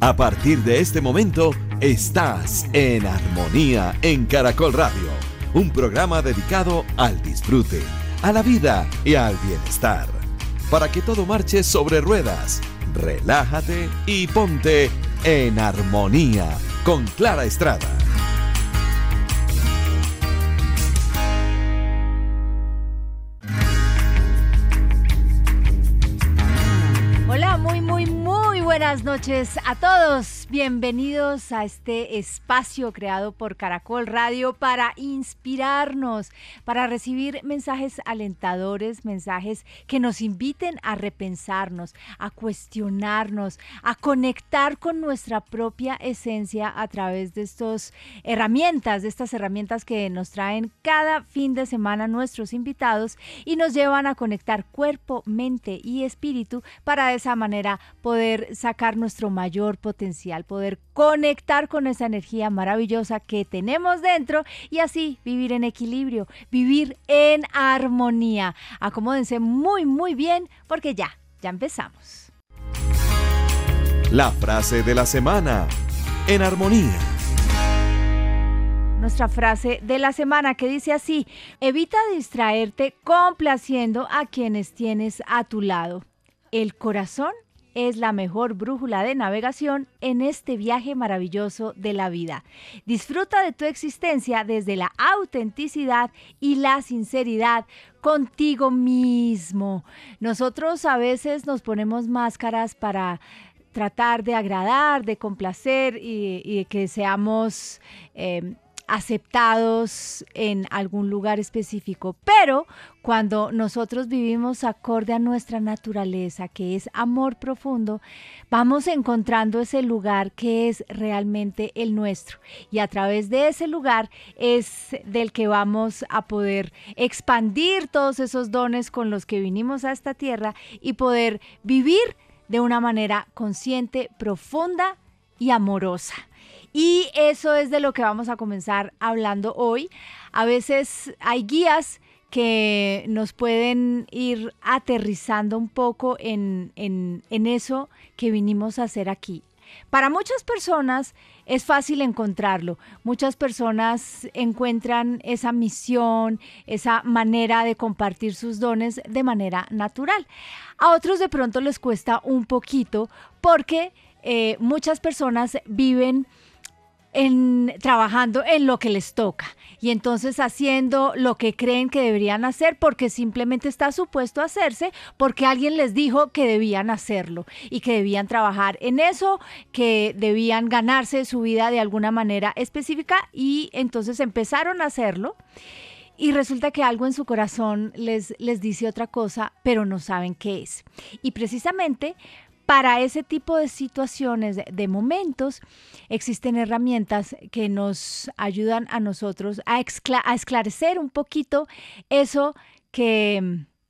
A partir de este momento, estás en armonía en Caracol Radio, un programa dedicado al disfrute, a la vida y al bienestar. Para que todo marche sobre ruedas, relájate y ponte en armonía con Clara Estrada. Noches a todos. Bienvenidos a este espacio creado por Caracol Radio para inspirarnos, para recibir mensajes alentadores, mensajes que nos inviten a repensarnos, a cuestionarnos, a conectar con nuestra propia esencia a través de estas herramientas, de estas herramientas que nos traen cada fin de semana nuestros invitados y nos llevan a conectar cuerpo, mente y espíritu para de esa manera poder sacar nuestro mayor potencial poder conectar con esa energía maravillosa que tenemos dentro y así vivir en equilibrio, vivir en armonía. Acomódense muy, muy bien porque ya, ya empezamos. La frase de la semana, en armonía. Nuestra frase de la semana que dice así, evita distraerte complaciendo a quienes tienes a tu lado. El corazón es la mejor brújula de navegación en este viaje maravilloso de la vida. Disfruta de tu existencia desde la autenticidad y la sinceridad contigo mismo. Nosotros a veces nos ponemos máscaras para tratar de agradar, de complacer y, que seamos... Eh, aceptados en algún lugar específico, pero cuando nosotros vivimos acorde a nuestra naturaleza, que es amor profundo, vamos encontrando ese lugar que es realmente el nuestro. Y a través de ese lugar es del que vamos a poder expandir todos esos dones con los que vinimos a esta tierra y poder vivir de una manera consciente, profunda y amorosa. Y eso es de lo que vamos a comenzar hablando hoy. A veces hay guías que nos pueden ir aterrizando un poco en, eso que vinimos a hacer aquí. Para muchas personas es fácil encontrarlo. Muchas personas encuentran esa misión, esa manera de compartir sus dones de manera natural. A otros de pronto les cuesta un poquito porque eh, muchas personas viven en, trabajando en lo que les toca y entonces haciendo lo que creen que deberían hacer porque simplemente está supuesto hacerse porque alguien les dijo que debían hacerlo y que debían trabajar en eso, que debían ganarse su vida de alguna manera específica y entonces empezaron a hacerlo y resulta que algo en su corazón les, les dice otra cosa, pero no saben qué es. Y precisamente para ese tipo de situaciones, de momentos, existen herramientas que nos ayudan a nosotros a, esclarecer un poquito eso que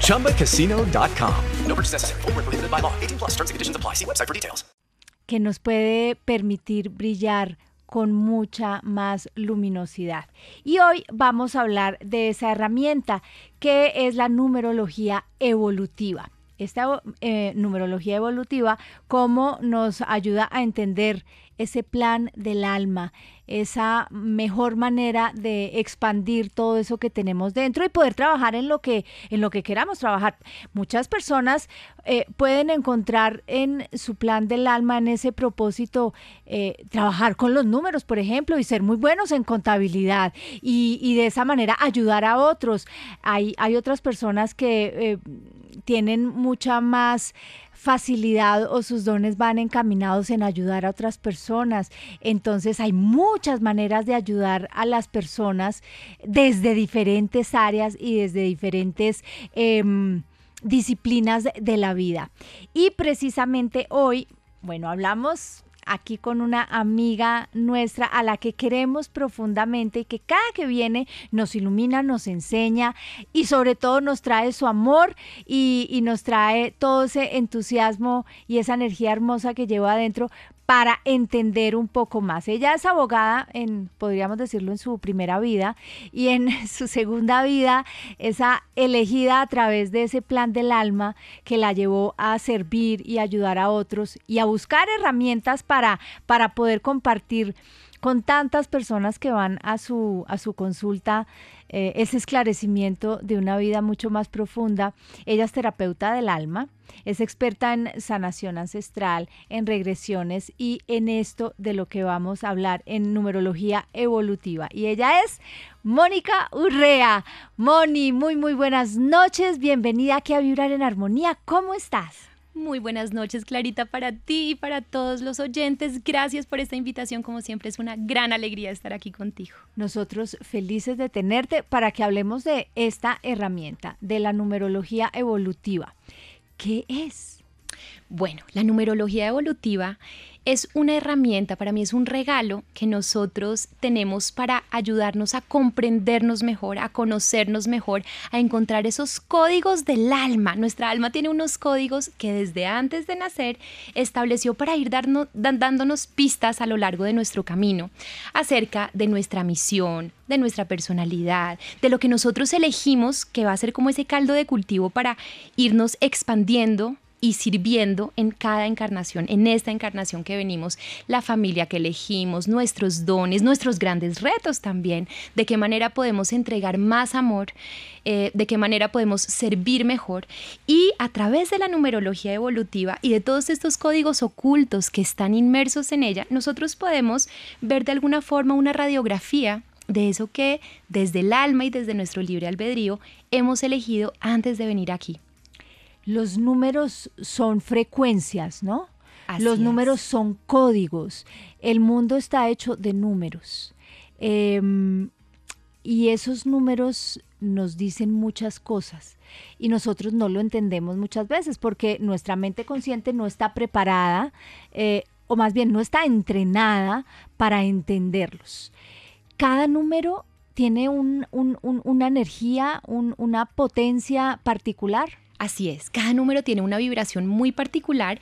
ChumbaCasino.com. No purchase necessary. Full prohibited by law. 18 plus terms and conditions apply. See website for details. que nos puede permitir brillar con mucha más luminosidad. Y hoy vamos a hablar de esa herramienta que es la numerología evolutiva. Esta eh, numerología evolutiva, cómo nos ayuda a entender ese plan del alma, esa mejor manera de expandir todo eso que tenemos dentro y poder trabajar en lo que en lo que queramos trabajar. Muchas personas eh, pueden encontrar en su plan del alma, en ese propósito, eh, trabajar con los números, por ejemplo, y ser muy buenos en contabilidad y, y de esa manera ayudar a otros. Hay, hay otras personas que eh, tienen mucha más facilidad o sus dones van encaminados en ayudar a otras personas. Entonces hay muchas maneras de ayudar a las personas desde diferentes áreas y desde diferentes... Em, disciplinas de la vida. Y precisamente hoy, bueno, hablamos aquí con una amiga nuestra a la que queremos profundamente y que cada que viene nos ilumina, nos enseña y sobre todo nos trae su amor y, y nos trae todo ese entusiasmo y esa energía hermosa que lleva adentro para entender un poco más. Ella es abogada en, podríamos decirlo, en su primera vida y en su segunda vida, esa elegida a través de ese plan del alma que la llevó a servir y ayudar a otros y a buscar herramientas para, para poder compartir con tantas personas que van a su, a su consulta eh, ese esclarecimiento de una vida mucho más profunda. Ella es terapeuta del alma, es experta en sanación ancestral, en regresiones y en esto de lo que vamos a hablar en numerología evolutiva. Y ella es Mónica Urrea. Moni, muy, muy buenas noches. Bienvenida aquí a Vibrar en Armonía. ¿Cómo estás? Muy buenas noches, Clarita, para ti y para todos los oyentes. Gracias por esta invitación. Como siempre, es una gran alegría estar aquí contigo. Nosotros felices de tenerte para que hablemos de esta herramienta, de la numerología evolutiva. ¿Qué es? Bueno, la numerología evolutiva es una herramienta, para mí es un regalo que nosotros tenemos para ayudarnos a comprendernos mejor, a conocernos mejor, a encontrar esos códigos del alma. Nuestra alma tiene unos códigos que desde antes de nacer estableció para ir dándonos pistas a lo largo de nuestro camino acerca de nuestra misión, de nuestra personalidad, de lo que nosotros elegimos que va a ser como ese caldo de cultivo para irnos expandiendo y sirviendo en cada encarnación, en esta encarnación que venimos, la familia que elegimos, nuestros dones, nuestros grandes retos también, de qué manera podemos entregar más amor, eh, de qué manera podemos servir mejor. Y a través de la numerología evolutiva y de todos estos códigos ocultos que están inmersos en ella, nosotros podemos ver de alguna forma una radiografía de eso que desde el alma y desde nuestro libre albedrío hemos elegido antes de venir aquí los números son frecuencias, ¿no? los números son códigos. El mundo está hecho de números. Em, y esos números nos dicen muchas cosas y nosotros no lo entendemos muchas veces porque nuestra mente consciente no está preparada eh, o más bien no está entrenada para entenderlos. Cada número tiene una energía, una potencia particular. Así es, cada número tiene una vibración muy particular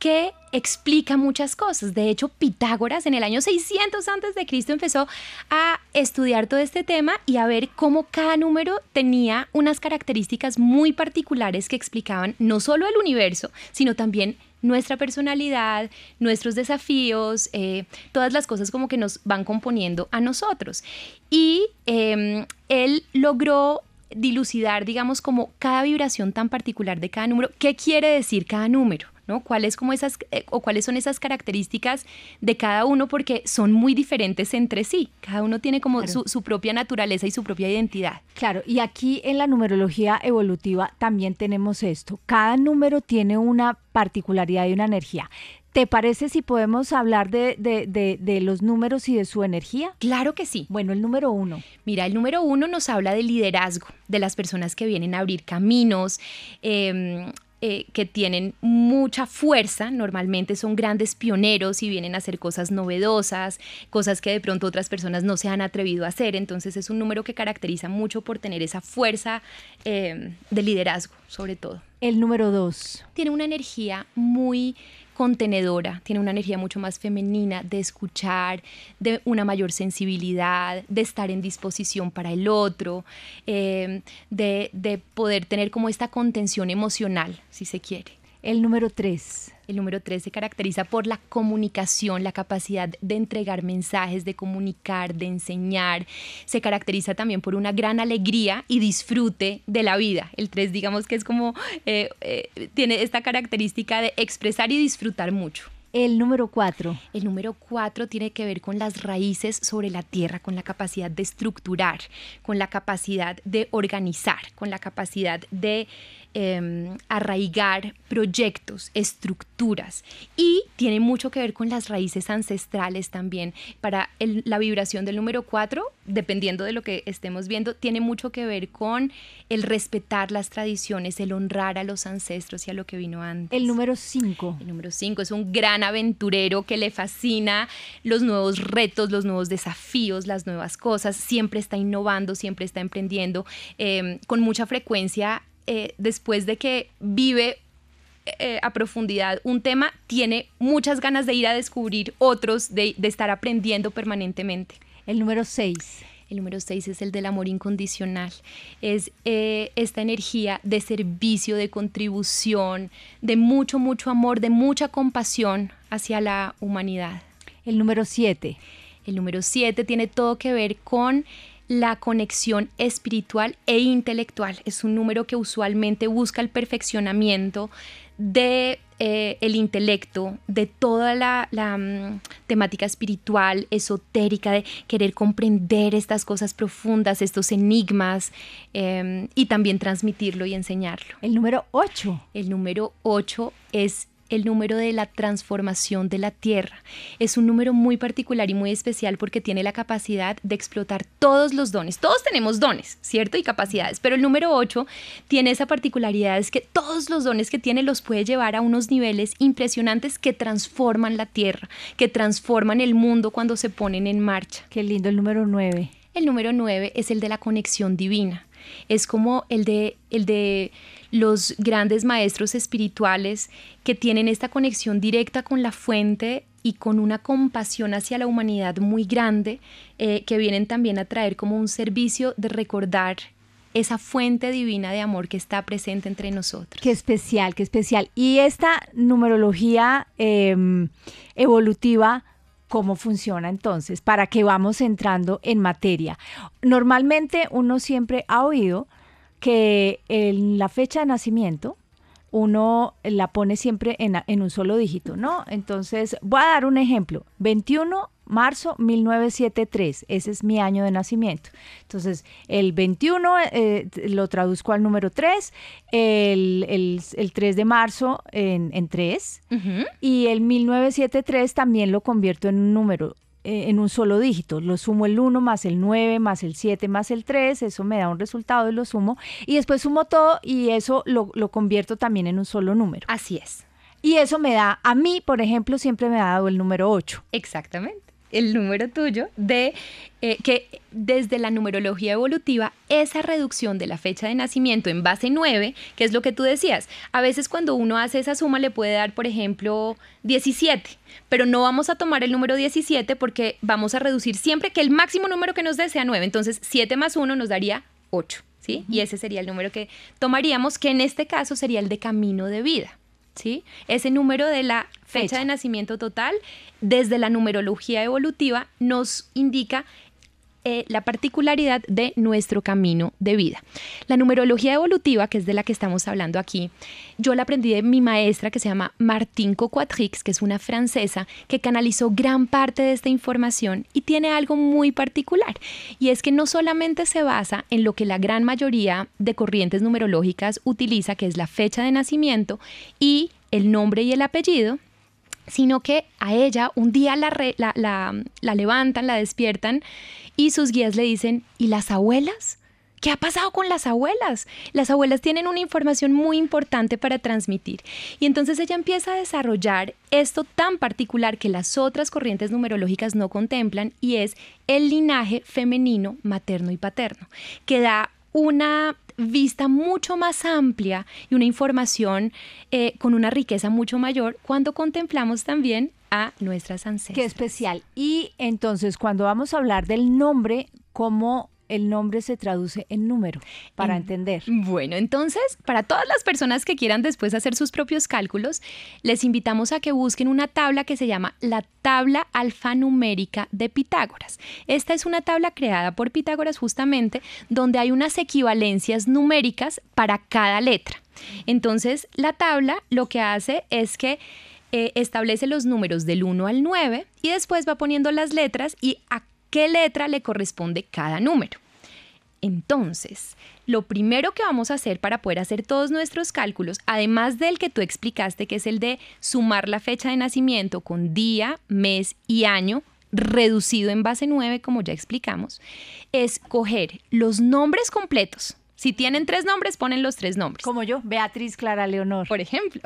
que explica muchas cosas. De hecho, Pitágoras en el año 600 antes de Cristo empezó a estudiar todo este tema y a ver cómo cada número tenía unas características muy particulares que explicaban no solo el universo, sino también nuestra personalidad, nuestros desafíos, eh, todas las cosas como que nos van componiendo a nosotros. Y em, él logró dilucidar, digamos, como cada vibración tan particular de cada número, qué quiere decir cada número. ¿no? ¿Cuáles, como esas, eh, o cuáles son esas características de cada uno? Porque son muy diferentes entre sí. Cada uno tiene como su, su, propia naturaleza y su propia identidad. Claro, y aquí en la numerología evolutiva también tenemos esto. Cada número tiene una particularidad y una energía. ¿Te parece si podemos hablar de, los números y de su energía? Claro que sí. Bueno, el número uno. Mira, el número uno nos habla de liderazgo, de las personas que vienen a abrir caminos. Em, eh, que tienen mucha fuerza, normalmente son grandes pioneros y vienen a hacer cosas novedosas, cosas que de pronto otras personas no se han atrevido a hacer, entonces es un número que caracteriza mucho por tener esa fuerza em, de liderazgo, sobre todo. El número dos. Tiene una energía muy contenedora, tiene una energía mucho más femenina de escuchar, de una mayor sensibilidad, de estar en disposición para el otro, eh, de, de poder tener como esta contención emocional, si se quiere. El número 3. El número 3 se caracteriza por la comunicación, la capacidad de entregar mensajes, de comunicar, de enseñar. Se caracteriza también por una gran alegría y disfrute de la vida. El 3 digamos que es como, eh, eh, tiene esta característica de expresar y disfrutar mucho. El número 4. El número 4 tiene que ver con las raíces sobre la tierra, con la capacidad de estructurar, con la capacidad de organizar, con la capacidad de Em, arraigar proyectos, estructuras y tiene mucho que ver con las raíces ancestrales también. Para la vibración del número 4, dependiendo de lo que estemos viendo, tiene mucho que ver con el respetar las tradiciones, el honrar a los ancestros y a lo que vino antes. El número 5. El número 5 es un gran aventurero que le fascina los nuevos retos, los nuevos desafíos, las nuevas cosas, siempre está innovando, siempre está emprendiendo, em, con mucha frecuencia eh, después de que vive eh, a profundidad un tema, tiene muchas ganas de ir a descubrir otros, de, estar aprendiendo permanentemente. El número 6. El número 6 es el del amor incondicional. Es eh, esta energía de servicio, de contribución, de mucho, mucho amor, de mucha compasión hacia la humanidad. El número 7. El número 7 tiene todo que ver con la conexión espiritual e intelectual. Es un número que usualmente busca el perfeccionamiento de eh, el intelecto, de toda la, mm, temática espiritual, esotérica, de querer comprender estas cosas profundas, estos enigmas, em, y también transmitirlo y enseñarlo. El número 8. El número 8 es el número de la transformación de la Tierra. Es un número muy particular y muy especial porque tiene la capacidad de explotar todos los dones. Todos tenemos dones, ¿cierto? Y capacidades, pero el número 8 tiene esa particularidad, es que todos los dones que tiene los puede llevar a unos niveles impresionantes que transforman la Tierra, que transforman el mundo cuando se ponen en marcha. Qué lindo el número 9. El número 9 es el de la conexión divina. Es como el de, el de los grandes maestros espirituales que tienen esta conexión directa con la fuente y con una compasión hacia la humanidad muy grande, eh, que vienen también a traer como un servicio de recordar esa fuente divina de amor que está presente entre nosotros. Qué especial, qué especial. Y esta numerología em, evolutiva, ¿cómo funciona entonces? Para que vamos entrando en materia. Normalmente uno siempre ha oído que en la fecha de nacimiento uno la pone siempre en, un solo dígito, ¿no? Entonces, voy a dar un ejemplo. 21 marzo 1973, ese es mi año de nacimiento. Entonces, el 21 eh, lo traduzco al número 3, el, 3 de marzo en, en 3 y el 1973 también lo convierto en un número eh, en un solo dígito. Lo sumo el 1 más el 9 más el 7 más el 3, eso me da un resultado y lo sumo. Y después sumo todo y eso lo, lo convierto también en un solo número. Así es. Y eso me da, a mí, por ejemplo, siempre me ha dado el número 8. Exactamente el número tuyo, de eh, que desde la numerología evolutiva, esa reducción de la fecha de nacimiento en base 9, que es lo que tú decías, a veces cuando uno hace esa suma le puede dar, por ejemplo, 17, pero no vamos a tomar el número 17 porque vamos a reducir siempre que el máximo número que nos dé sea 9, entonces 7 más 1 nos daría 8, ¿sí? Y ese sería el número que tomaríamos, que en este caso sería el de camino de vida. ¿Sí? Ese número de la fecha, de nacimiento total, desde la numerología evolutiva, nos indica eh, la particularidad de nuestro camino de vida. La numerología evolutiva, que es de la que estamos hablando aquí, yo la aprendí de mi maestra que se llama Martine Coquatrix, que es una francesa que canalizó gran parte de esta información y tiene algo muy particular. Y es que no solamente se basa en lo que la gran mayoría de corrientes numerológicas utiliza, que es la fecha de nacimiento y el nombre y el apellido, sino que a ella un día la, la, levantan, la despiertan y sus guías le dicen, ¿y las abuelas? ¿Qué ha pasado con las abuelas? Las abuelas tienen una información muy importante para transmitir. Y entonces ella empieza a desarrollar esto tan particular que las otras corrientes numerológicas no contemplan y es el linaje femenino materno y paterno, que da una vista mucho más amplia y una información eh, con una riqueza mucho mayor cuando contemplamos también a nuestras ancestras. Qué especial. Y entonces, cuando vamos a hablar del nombre, ¿cómo el nombre se traduce en número para entender. Bueno, entonces, para todas las personas que quieran después hacer sus propios cálculos, les invitamos a que busquen una tabla que se llama la tabla alfanumérica de Pitágoras. Esta es una tabla creada por Pitágoras justamente donde hay unas equivalencias numéricas para cada letra. Entonces, la tabla lo que hace es que eh, establece los números del 1 al 9 y después va poniendo las letras y a qué letra le corresponde cada número. Entonces, lo primero que vamos a hacer para poder hacer todos nuestros cálculos, además del que tú explicaste, que es el de sumar la fecha de nacimiento con día, mes y año, reducido en base 9, como ya explicamos, es coger los nombres completos. Si tienen tres nombres, ponen los tres nombres. Como yo, Beatriz Clara Leonor. Por ejemplo.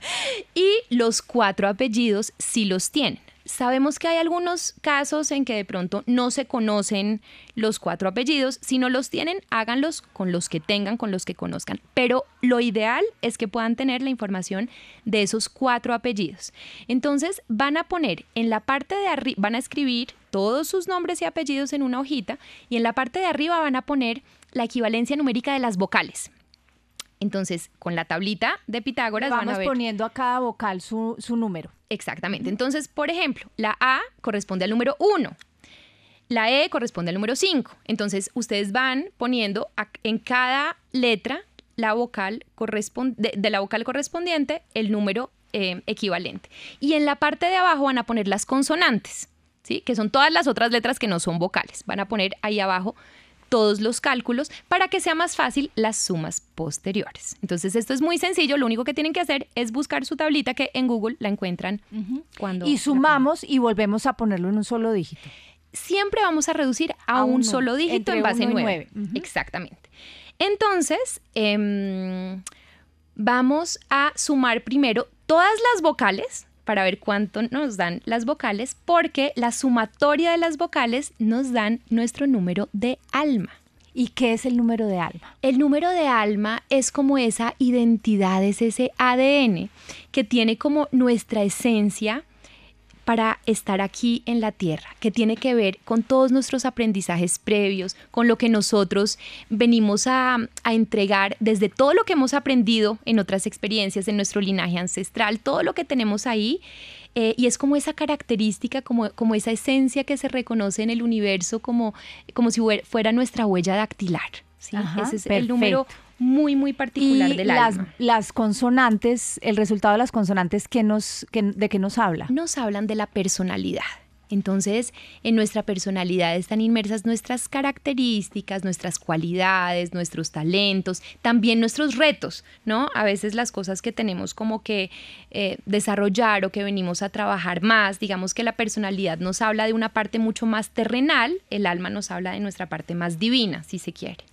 y los cuatro apellidos si los tienen. Sabemos que hay algunos casos en que de pronto no se conocen los cuatro apellidos. Si no los tienen, háganlos con los que tengan, con los que conozcan. Pero lo ideal es que puedan tener la información de esos cuatro apellidos. Entonces van a poner en la parte de arriba, van a escribir todos sus nombres y apellidos en una hojita y en la parte de arriba van a poner la equivalencia numérica de las vocales. Entonces, con la tablita de Pitágoras Vamos van a ver. poniendo a cada vocal su, su número. Exactamente. Entonces, por ejemplo, la A corresponde al número 1. La E corresponde al número 5. Entonces, ustedes van poniendo en cada letra la vocal de, de, la vocal correspondiente el número eh, equivalente. Y en la parte de abajo van a poner las consonantes, ¿sí? que son todas las otras letras que no son vocales. Van a poner ahí abajo todos los cálculos para que sea más fácil las sumas posteriores. Entonces esto es muy sencillo, lo único que tienen que hacer es buscar su tablita que en Google la encuentran cuando... Y sumamos y volvemos a ponerlo en un solo dígito. Siempre vamos a reducir a, un solo dígito en base 9. Exactamente. Entonces, em, vamos a sumar primero todas las vocales para ver cuánto nos dan las vocales, porque la sumatoria de las vocales nos dan nuestro número de alma. ¿Y qué es el número de alma? El número de alma es como esa identidad, es ese ADN que tiene como nuestra esencia, para estar aquí en la tierra, que tiene que ver con todos nuestros aprendizajes previos, con lo que nosotros venimos a, entregar desde todo lo que hemos aprendido en otras experiencias, en nuestro linaje ancestral, todo lo que tenemos ahí. Eh, y es como esa característica, como, como esa esencia que se reconoce en el universo, como, como si fuera nuestra huella dactilar. ¿Sí? Ese es el número muy, muy particular y del las, Las consonantes, el resultado de las consonantes, ¿qué nos, ¿de qué nos habla? Nos hablan de la personalidad. Entonces, en nuestra personalidad están inmersas nuestras características, nuestras cualidades, nuestros talentos, también nuestros retos, ¿no? A veces las cosas que tenemos como que eh, desarrollar o que venimos a trabajar más, digamos que la personalidad nos habla de una parte mucho más terrenal, el alma nos habla de nuestra parte más divina, si se quiere.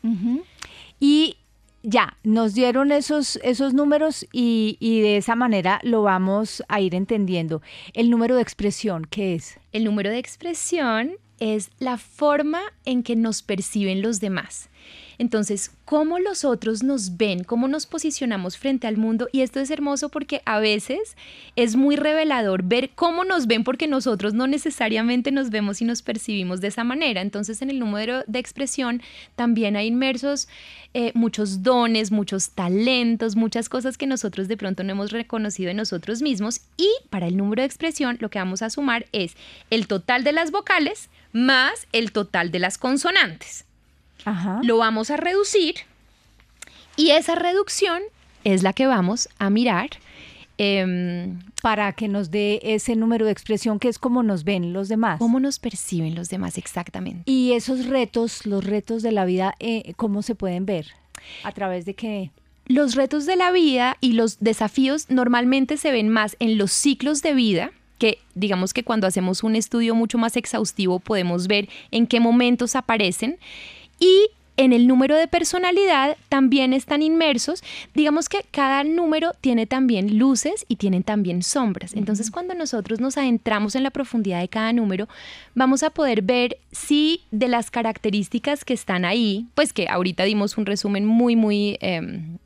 Y ya, nos dieron esos, esos números y, y, de esa manera lo vamos a ir entendiendo. El número de expresión, ¿qué es? El número de expresión es la forma en que nos perciben los demás. Entonces, cómo los otros nos ven, cómo nos posicionamos frente al mundo. Y esto es hermoso porque a veces es muy revelador ver cómo nos ven porque nosotros no necesariamente nos vemos y nos percibimos de esa manera. Entonces, en el número de expresión también hay inmersos eh, muchos dones, muchos talentos, muchas cosas que nosotros de pronto no hemos reconocido en nosotros mismos. Y para el número de expresión lo que vamos a sumar es el total de las vocales más el total de las consonantes lo vamos a reducir y esa reducción es la que vamos a mirar. Em, para que nos dé ese número de expresión que es como nos ven los demás. Cómo nos perciben los demás exactamente. Y esos retos, los retos de la vida, eh, ¿cómo se pueden ver? ¿A través de qué? Los retos de la vida y los desafíos normalmente se ven más en los ciclos de vida, que digamos que cuando hacemos un estudio mucho más exhaustivo podemos ver en qué momentos aparecen y en el número de personalidad también están inmersos. Digamos que cada número tiene también luces y tienen también sombras. Entonces, cuando nosotros nos adentramos en la profundidad de cada número, vamos a poder ver si de las características que están ahí, pues que ahorita dimos un resumen muy, muy... Em,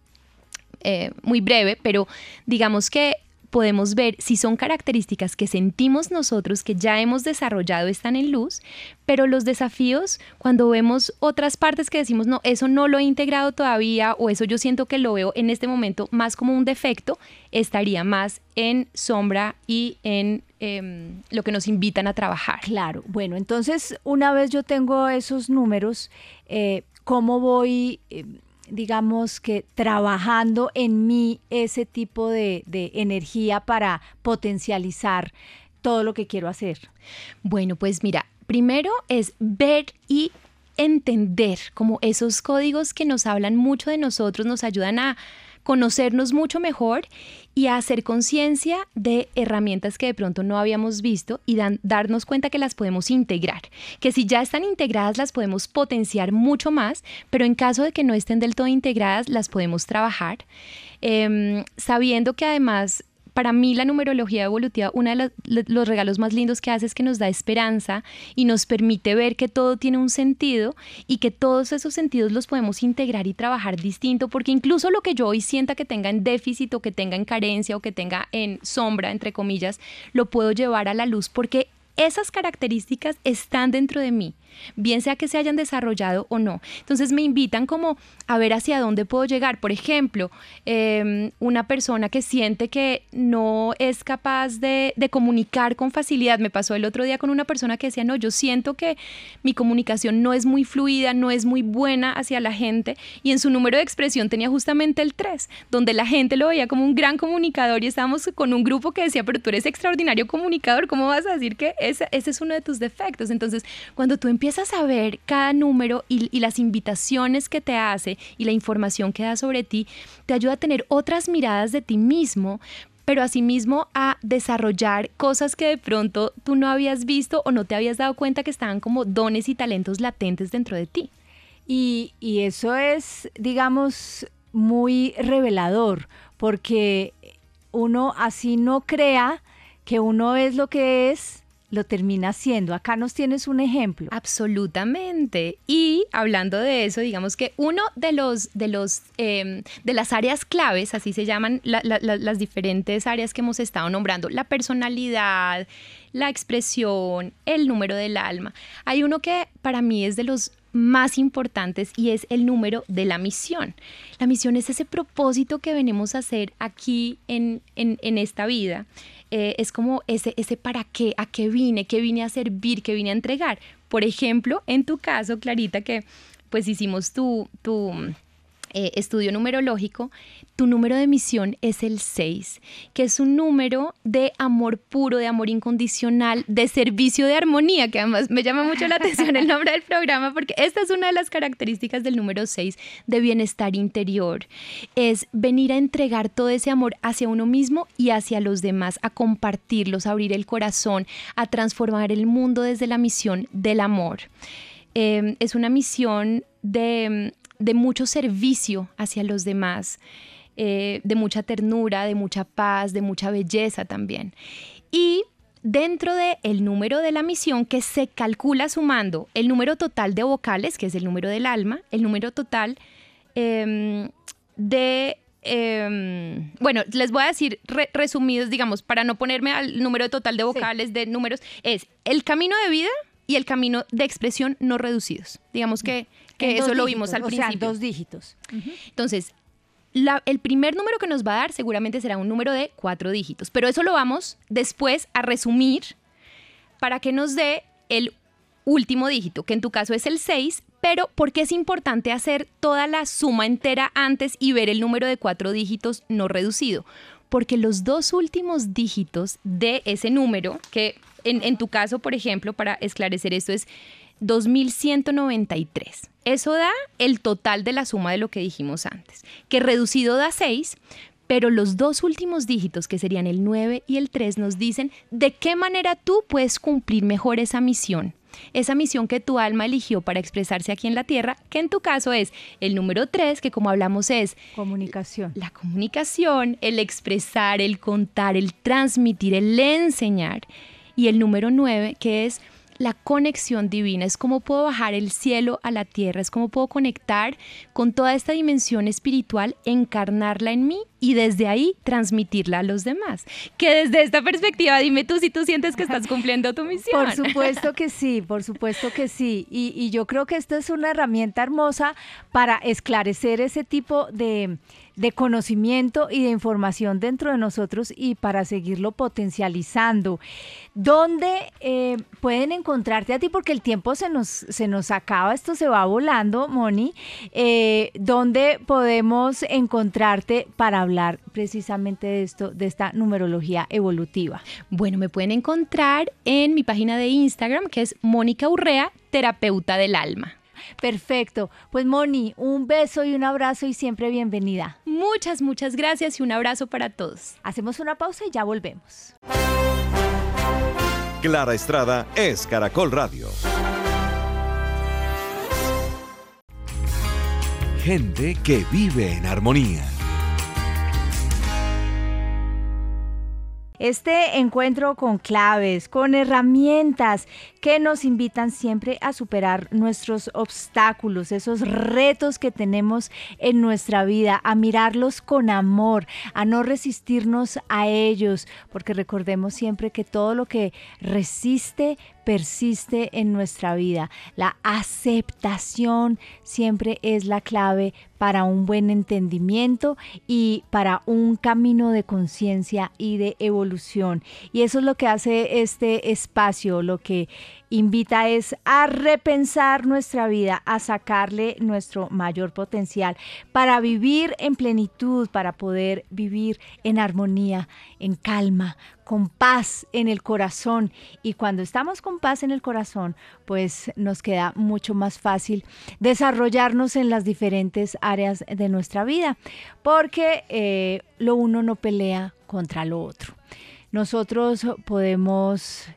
eh, muy breve, pero digamos que podemos ver si son características que sentimos nosotros que ya hemos desarrollado están en luz, pero los desafíos cuando vemos otras partes que decimos, no, eso no lo he integrado todavía o eso yo siento que lo veo en este momento más como un defecto, estaría más en sombra y en em, lo que nos invitan a trabajar. Claro, bueno, entonces una vez yo tengo esos números, eh, ¿cómo voy... Em, digamos que trabajando en mí ese tipo de, energía para potencializar todo lo que quiero hacer? Bueno, pues mira, primero es ver y entender como esos códigos que nos hablan mucho de nosotros, nos ayudan a conocernos mucho mejor y hacer conciencia de herramientas que de pronto no habíamos visto y darnos cuenta que las podemos integrar, que si ya están integradas las podemos potenciar mucho más, pero en caso de que no estén del todo integradas las podemos trabajar, em, sabiendo que además para mí la numerología evolutiva, uno de los regalos más lindos que hace es que nos da esperanza y nos permite ver que todo tiene un sentido y que todos esos sentidos los podemos integrar y trabajar distinto, porque incluso lo que yo hoy sienta que tenga en déficit o que tenga en carencia o que tenga en sombra, entre comillas, lo puedo llevar a la luz porque esas características están dentro de mí bien sea que se hayan desarrollado o no. Entonces me invitan como a ver hacia dónde puedo llegar. Por ejemplo, em, una persona que siente que no es capaz de, comunicar con facilidad. Me pasó el otro día con una persona que decía, no, yo siento que mi comunicación no es muy fluida, no es muy buena hacia la gente. Y en su número de expresión tenía justamente el 3, donde la gente lo veía como un gran comunicador y estábamos con un grupo que decía, pero tú eres extraordinario comunicador, ¿cómo vas a decir que ese, ese es uno de tus defectos? Entonces, cuando tú empiezas empiezas a ver cada número y, y, las invitaciones que te hace y la información que da sobre ti, te ayuda a tener otras miradas de ti mismo, pero asimismo a desarrollar cosas que de pronto tú no habías visto o no te habías dado cuenta que estaban como dones y talentos latentes dentro de ti. Y, y eso es, digamos, muy revelador, porque uno así no crea que uno es lo que es, lo termina haciendo. Acá nos tienes un ejemplo. Absolutamente. Y hablando de eso, digamos que uno de los de los em, de las áreas claves, así se llaman las diferentes áreas que hemos estado nombrando, la personalidad, la expresión, el número del alma. Hay uno que para mí es de los más importantes y es el número de la misión. La misión es ese propósito que venimos a hacer aquí en, en esta vida eh, es como ese, ese para qué, a qué vine, qué vine a servir, qué vine a entregar. Por ejemplo, en tu caso, Clarita, que pues hicimos tu, tu eh, estudio numerológico, tu número de misión es el 6, que es un número de amor puro, de amor incondicional, de servicio de armonía, que además me llama mucho la atención el nombre del programa, porque esta es una de las características del número 6 de bienestar interior. Es venir a entregar todo ese amor hacia uno mismo y hacia los demás, a compartirlos, a abrir el corazón, a transformar el mundo desde la misión del amor. Eh, es una misión de de mucho servicio hacia los demás, eh, de mucha ternura, de mucha paz, de mucha belleza también. Y dentro del el número de la misión que se calcula sumando el número total de vocales, que es el número del alma, el número total em, de... Em, bueno, les voy a decir resumidos, digamos, para no ponerme al número total de vocales, de números, es el camino de vida y el camino de expresión no reducidos. Digamos que que eso lo vimos al o principio. Sea, dos dígitos. Entonces, el primer número que nos va a dar seguramente será un número de cuatro dígitos, pero eso lo vamos después a resumir para que nos dé el último dígito, que en tu caso es el 6, pero ¿por qué es importante hacer toda la suma entera antes y ver el número de cuatro dígitos no reducido? Porque los dos últimos dígitos de ese número, que en, en tu caso, por ejemplo, para esclarecer esto es 2193. Eso da el total de la suma de lo que dijimos antes, que reducido da 6, pero los dos últimos dígitos, que serían el 9 y el 3, nos dicen de qué manera tú puedes cumplir mejor esa misión. esa misión que tu alma eligió para expresarse aquí en la tierra, que en tu caso es el número tres, que como hablamos es comunicación. La comunicación, el expresar, el contar, el transmitir, el enseñar. Y el número nueve, que es la conexión divina, es como puedo bajar el cielo a la tierra, es como puedo conectar con toda esta dimensión espiritual, encarnarla en mí y desde ahí transmitirla a los demás. Que desde esta perspectiva, dime tú si tú sientes que estás cumpliendo tu misión. Por supuesto que sí, por supuesto que sí. Y, y yo creo que esto es una herramienta hermosa para esclarecer ese tipo de de conocimiento y de información dentro de nosotros y para seguirlo potencializando. ¿Dónde eh, pueden encontrarte a ti? Porque el tiempo se nos, se nos acaba, esto se va volando, Moni. Eh, ¿Dónde podemos encontrarte para hablar precisamente de esto, de esta numerología evolutiva? Bueno, me pueden encontrar en mi página de Instagram, que es Mónica Urrea, terapeuta del alma. Perfecto. Pues Moni, un beso y un abrazo y siempre bienvenida. Muchas, muchas gracias y un abrazo para todos. Hacemos una pausa y ya volvemos. Clara Estrada es Caracol Radio. Gente que vive en armonía. Este encuentro con claves, con herramientas que nos invitan siempre a superar nuestros obstáculos, esos retos que tenemos en nuestra vida, a mirarlos con amor, a no resistirnos a ellos, porque recordemos siempre que todo lo que resiste persiste en nuestra vida. La aceptación siempre es la clave para un buen entendimiento y para un camino de conciencia y de evolución. Y eso es lo que hace este espacio, lo que invita es a repensar nuestra vida, a sacarle nuestro mayor potencial para vivir en plenitud, para poder vivir en armonía, en calma, con paz en el corazón. Y cuando estamos con paz en el corazón, pues nos queda mucho más fácil desarrollarnos en las diferentes áreas de nuestra vida, porque eh, lo uno no pelea contra lo otro. Nosotros podemos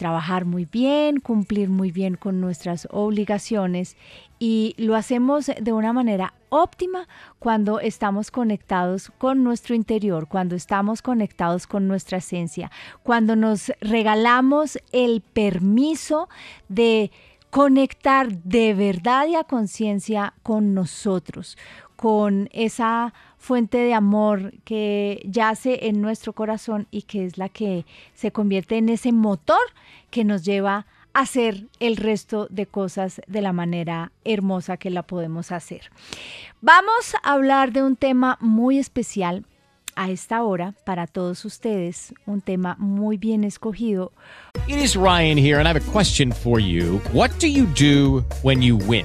trabajar muy bien, cumplir muy bien con nuestras obligaciones y lo hacemos de una manera óptima cuando estamos conectados con nuestro interior, cuando estamos conectados con nuestra esencia, cuando nos regalamos el permiso de conectar de verdad y a conciencia con nosotros, con esa fuente de amor que yace en nuestro corazón y que es la que se convierte en ese motor que nos lleva a hacer el resto de cosas de la manera hermosa que la podemos hacer. Vamos a hablar de un tema muy especial a esta hora para todos ustedes, un tema muy bien escogido. It is Ryan here and I have a question for you. What do you do when you win?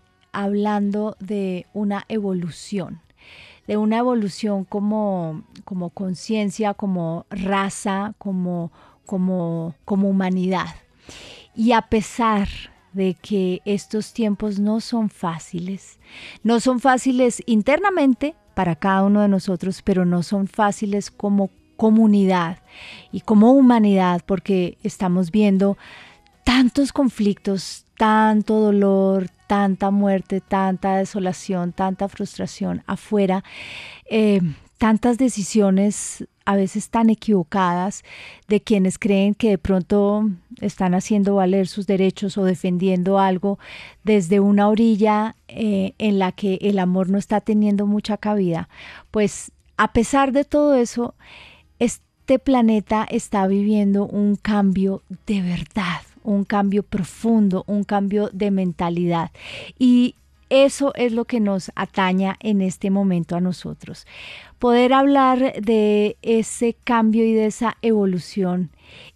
hablando de una evolución, de una evolución como, como conciencia, como raza, como, como, como humanidad. Y a pesar de que estos tiempos no son fáciles, no son fáciles internamente para cada uno de nosotros, pero no son fáciles como comunidad y como humanidad, porque estamos viendo tantos conflictos, tanto dolor, tanta muerte, tanta desolación, tanta frustración afuera, eh, tantas decisiones a veces tan equivocadas de quienes creen que de pronto están haciendo valer sus derechos o defendiendo algo desde una orilla eh, en la que el amor no está teniendo mucha cabida. Pues a pesar de todo eso, este planeta está viviendo un cambio de verdad un cambio profundo, un cambio de mentalidad. Y eso es lo que nos ataña en este momento a nosotros. Poder hablar de ese cambio y de esa evolución.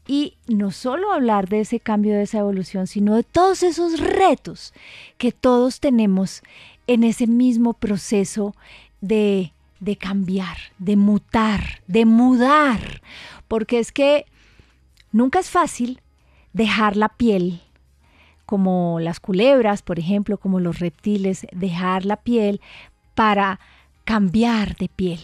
Y no solo hablar de ese cambio, de esa evolución, sino de todos esos retos que todos tenemos en ese mismo proceso de, de cambiar, de mutar, de mudar. Porque es que nunca es fácil dejar la piel como las culebras, por ejemplo, como los reptiles, dejar la piel para cambiar de piel.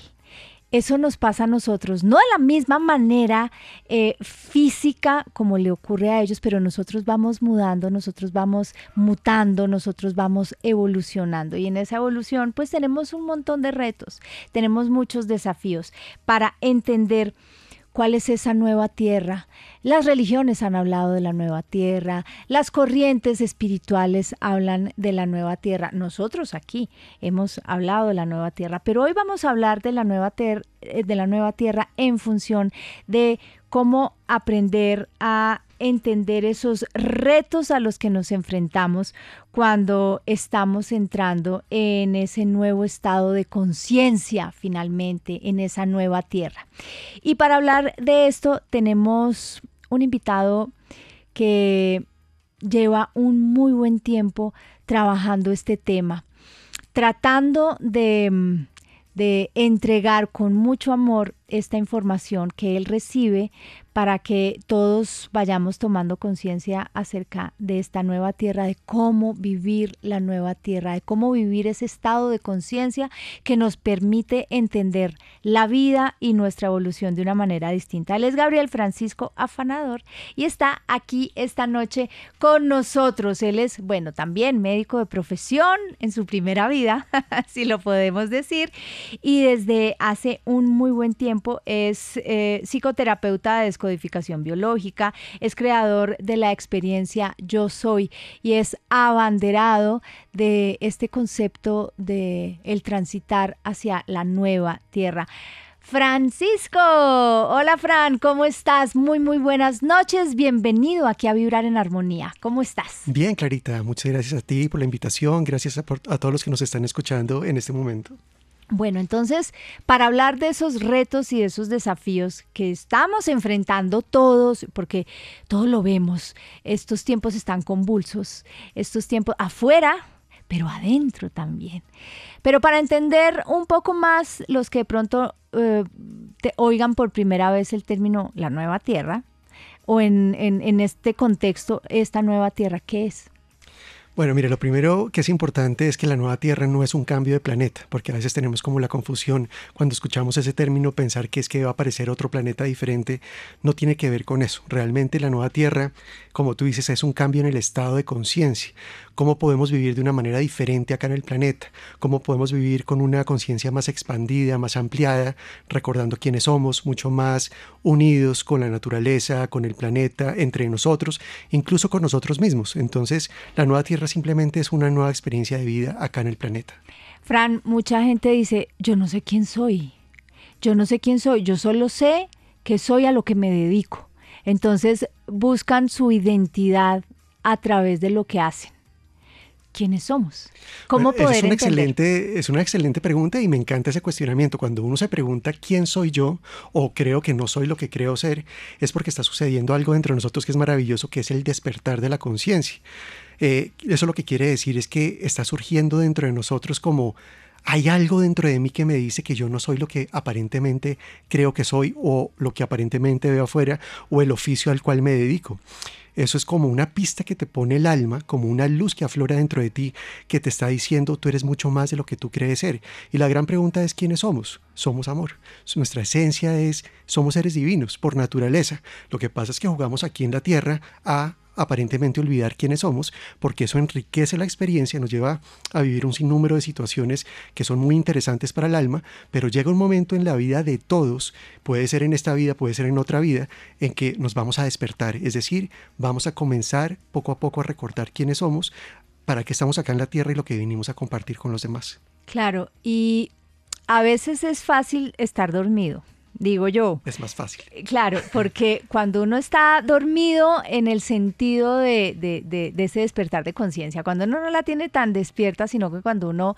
Eso nos pasa a nosotros, no de la misma manera eh, física como le ocurre a ellos, pero nosotros vamos mudando, nosotros vamos mutando, nosotros vamos evolucionando. Y en esa evolución pues tenemos un montón de retos, tenemos muchos desafíos para entender cuál es esa nueva tierra. Las religiones han hablado de la nueva tierra, las corrientes espirituales hablan de la nueva tierra. Nosotros aquí hemos hablado de la nueva tierra, pero hoy vamos a hablar de la nueva, eh, de la nueva tierra en función de cómo aprender a entender esos retos a los que nos enfrentamos cuando estamos entrando en ese nuevo estado de conciencia finalmente, en esa nueva tierra. Y para hablar de esto tenemos un invitado que lleva un muy buen tiempo trabajando este tema, tratando de, de entregar con mucho amor esta información que él recibe para que todos vayamos tomando conciencia acerca de esta nueva tierra, de cómo vivir la nueva tierra, de cómo vivir ese estado de conciencia que nos permite entender la vida y nuestra evolución de una manera distinta. Él es Gabriel Francisco Afanador y está aquí esta noche con nosotros. Él es, bueno, también médico de profesión en su primera vida, si lo podemos decir, y desde hace un muy buen tiempo es eh, psicoterapeuta de codificación biológica, es creador de la experiencia Yo Soy y es abanderado de este concepto de el transitar hacia la nueva tierra. Francisco, hola Fran, ¿cómo estás? Muy, muy buenas noches, bienvenido aquí a Vibrar en Armonía, ¿cómo estás? Bien, Clarita, muchas gracias a ti por la invitación, gracias a todos los que nos están escuchando en este momento. Bueno, entonces, para hablar de esos retos y de esos desafíos que estamos enfrentando todos, porque todos lo vemos, estos tiempos están convulsos, estos tiempos afuera, pero adentro también. Pero para entender un poco más los que de pronto eh, te oigan por primera vez el término la nueva tierra, o en, en este contexto, esta nueva tierra, ¿qué es? Bueno, mire, lo primero que es importante es que la nueva Tierra no es un cambio de planeta, porque a veces tenemos como la confusión cuando escuchamos ese término, pensar que es que va a aparecer otro planeta diferente, no tiene que ver con eso. Realmente la nueva Tierra, como tú dices, es un cambio en el estado de conciencia cómo podemos vivir de una manera diferente acá en el planeta, cómo podemos vivir con una conciencia más expandida, más ampliada, recordando quiénes somos, mucho más unidos con la naturaleza, con el planeta, entre nosotros, incluso con nosotros mismos. Entonces, la nueva Tierra simplemente es una nueva experiencia de vida acá en el planeta. Fran, mucha gente dice, yo no sé quién soy, yo no sé quién soy, yo solo sé que soy a lo que me dedico. Entonces buscan su identidad a través de lo que hacen quiénes somos. ¿Cómo poder es una excelente Es una excelente pregunta y me encanta ese cuestionamiento. Cuando uno se pregunta quién soy yo o creo que no soy lo que creo ser, es porque está sucediendo algo dentro de nosotros que es maravilloso, que es el despertar de la conciencia. Eh, eso lo que quiere decir es que está surgiendo dentro de nosotros como hay algo dentro de mí que me dice que yo no soy lo que aparentemente creo que soy o lo que aparentemente veo afuera o el oficio al cual me dedico. Eso es como una pista que te pone el alma, como una luz que aflora dentro de ti, que te está diciendo tú eres mucho más de lo que tú crees ser. Y la gran pregunta es quiénes somos. Somos amor. Nuestra esencia es, somos seres divinos por naturaleza. Lo que pasa es que jugamos aquí en la tierra a aparentemente olvidar quiénes somos, porque eso enriquece la experiencia, nos lleva a vivir un sinnúmero de situaciones que son muy interesantes para el alma, pero llega un momento en la vida de todos, puede ser en esta vida, puede ser en otra vida, en que nos vamos a despertar, es decir, vamos a comenzar poco a poco a recordar quiénes somos, para qué estamos acá en la tierra y lo que vinimos a compartir con los demás. Claro, y a veces es fácil estar dormido digo yo. Es más fácil. Claro, porque cuando uno está dormido en el sentido de, de, de, de ese despertar de conciencia, cuando uno no la tiene tan despierta, sino que cuando uno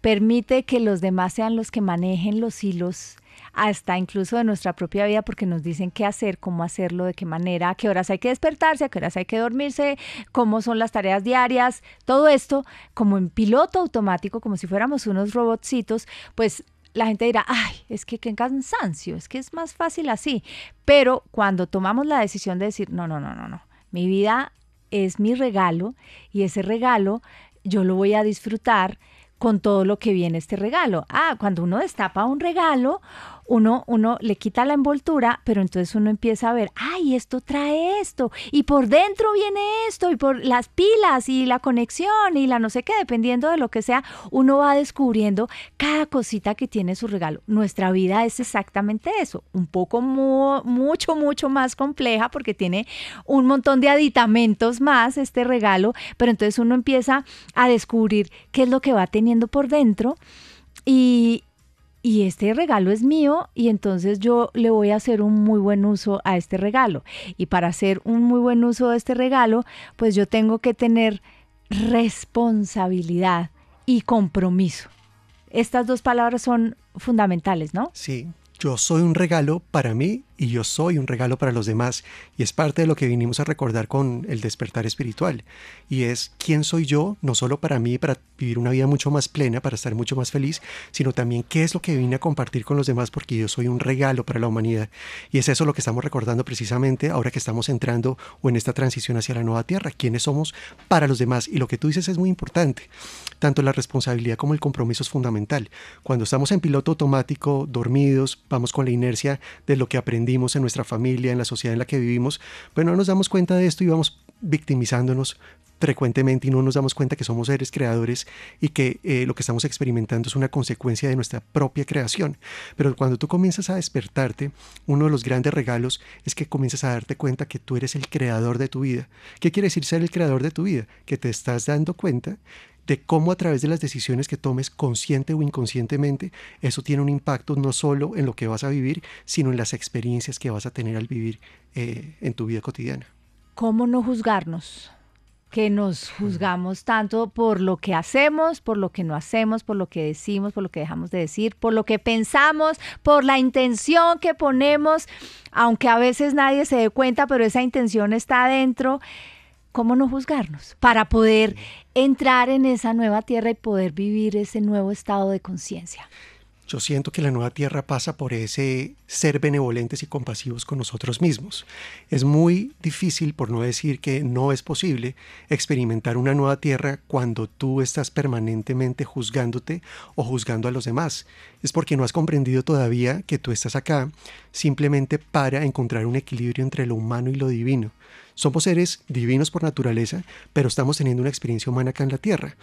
permite que los demás sean los que manejen los hilos hasta incluso de nuestra propia vida porque nos dicen qué hacer, cómo hacerlo, de qué manera, a qué horas hay que despertarse, a qué horas hay que dormirse, cómo son las tareas diarias, todo esto como en piloto automático, como si fuéramos unos robotcitos, pues la gente dirá, ay, es que qué cansancio, es que es más fácil así. Pero cuando tomamos la decisión de decir, no, no, no, no, no, mi vida es mi regalo y ese regalo yo lo voy a disfrutar con todo lo que viene este regalo. Ah, cuando uno destapa un regalo, uno, uno le quita la envoltura, pero entonces uno empieza a ver, ay, esto trae esto, y por dentro viene esto, y por las pilas, y la conexión, y la no sé qué, dependiendo de lo que sea, uno va descubriendo cada cosita que tiene su regalo. Nuestra vida es exactamente eso, un poco mucho, mucho más compleja, porque tiene un montón de aditamentos más este regalo, pero entonces uno empieza a descubrir qué es lo que va teniendo por dentro. Y, y este regalo es mío y entonces yo le voy a hacer un muy buen uso a este regalo. Y para hacer un muy buen uso de este regalo, pues yo tengo que tener responsabilidad y compromiso. Estas dos palabras son fundamentales, ¿no? Sí, yo soy un regalo para mí y yo soy un regalo para los demás. Y es parte de lo que vinimos a recordar con el despertar espiritual. Y es quién soy yo, no solo para mí, para vivir una vida mucho más plena, para estar mucho más feliz, sino también qué es lo que vine a compartir con los demás, porque yo soy un regalo para la humanidad. Y es eso lo que estamos recordando precisamente ahora que estamos entrando o en esta transición hacia la nueva tierra. ¿Quiénes somos para los demás? Y lo que tú dices es muy importante. Tanto la responsabilidad como el compromiso es fundamental. Cuando estamos en piloto automático, dormidos, vamos con la inercia de lo que aprendimos en nuestra familia, en la sociedad en la que vivimos, pues no nos damos cuenta de esto y vamos victimizándonos frecuentemente y no nos damos cuenta que somos seres creadores y que eh, lo que estamos experimentando es una consecuencia de nuestra propia creación. Pero cuando tú comienzas a despertarte, uno de los grandes regalos es que comienzas a darte cuenta que tú eres el creador de tu vida. ¿Qué quiere decir ser el creador de tu vida? Que te estás dando cuenta de cómo a través de las decisiones que tomes consciente o inconscientemente, eso tiene un impacto no solo en lo que vas a vivir, sino en las experiencias que vas a tener al vivir eh, en tu vida cotidiana. ¿Cómo no juzgarnos? que nos juzgamos tanto por lo que hacemos, por lo que no hacemos, por lo que decimos, por lo que dejamos de decir, por lo que pensamos, por la intención que ponemos, aunque a veces nadie se dé cuenta, pero esa intención está adentro. ¿Cómo no juzgarnos? Para poder entrar en esa nueva tierra y poder vivir ese nuevo estado de conciencia. Yo siento que la nueva tierra pasa por ese ser benevolentes y compasivos con nosotros mismos. Es muy difícil, por no decir que no es posible, experimentar una nueva tierra cuando tú estás permanentemente juzgándote o juzgando a los demás. Es porque no has comprendido todavía que tú estás acá simplemente para encontrar un equilibrio entre lo humano y lo divino. Somos seres divinos por naturaleza, pero estamos teniendo una experiencia humana acá en la tierra.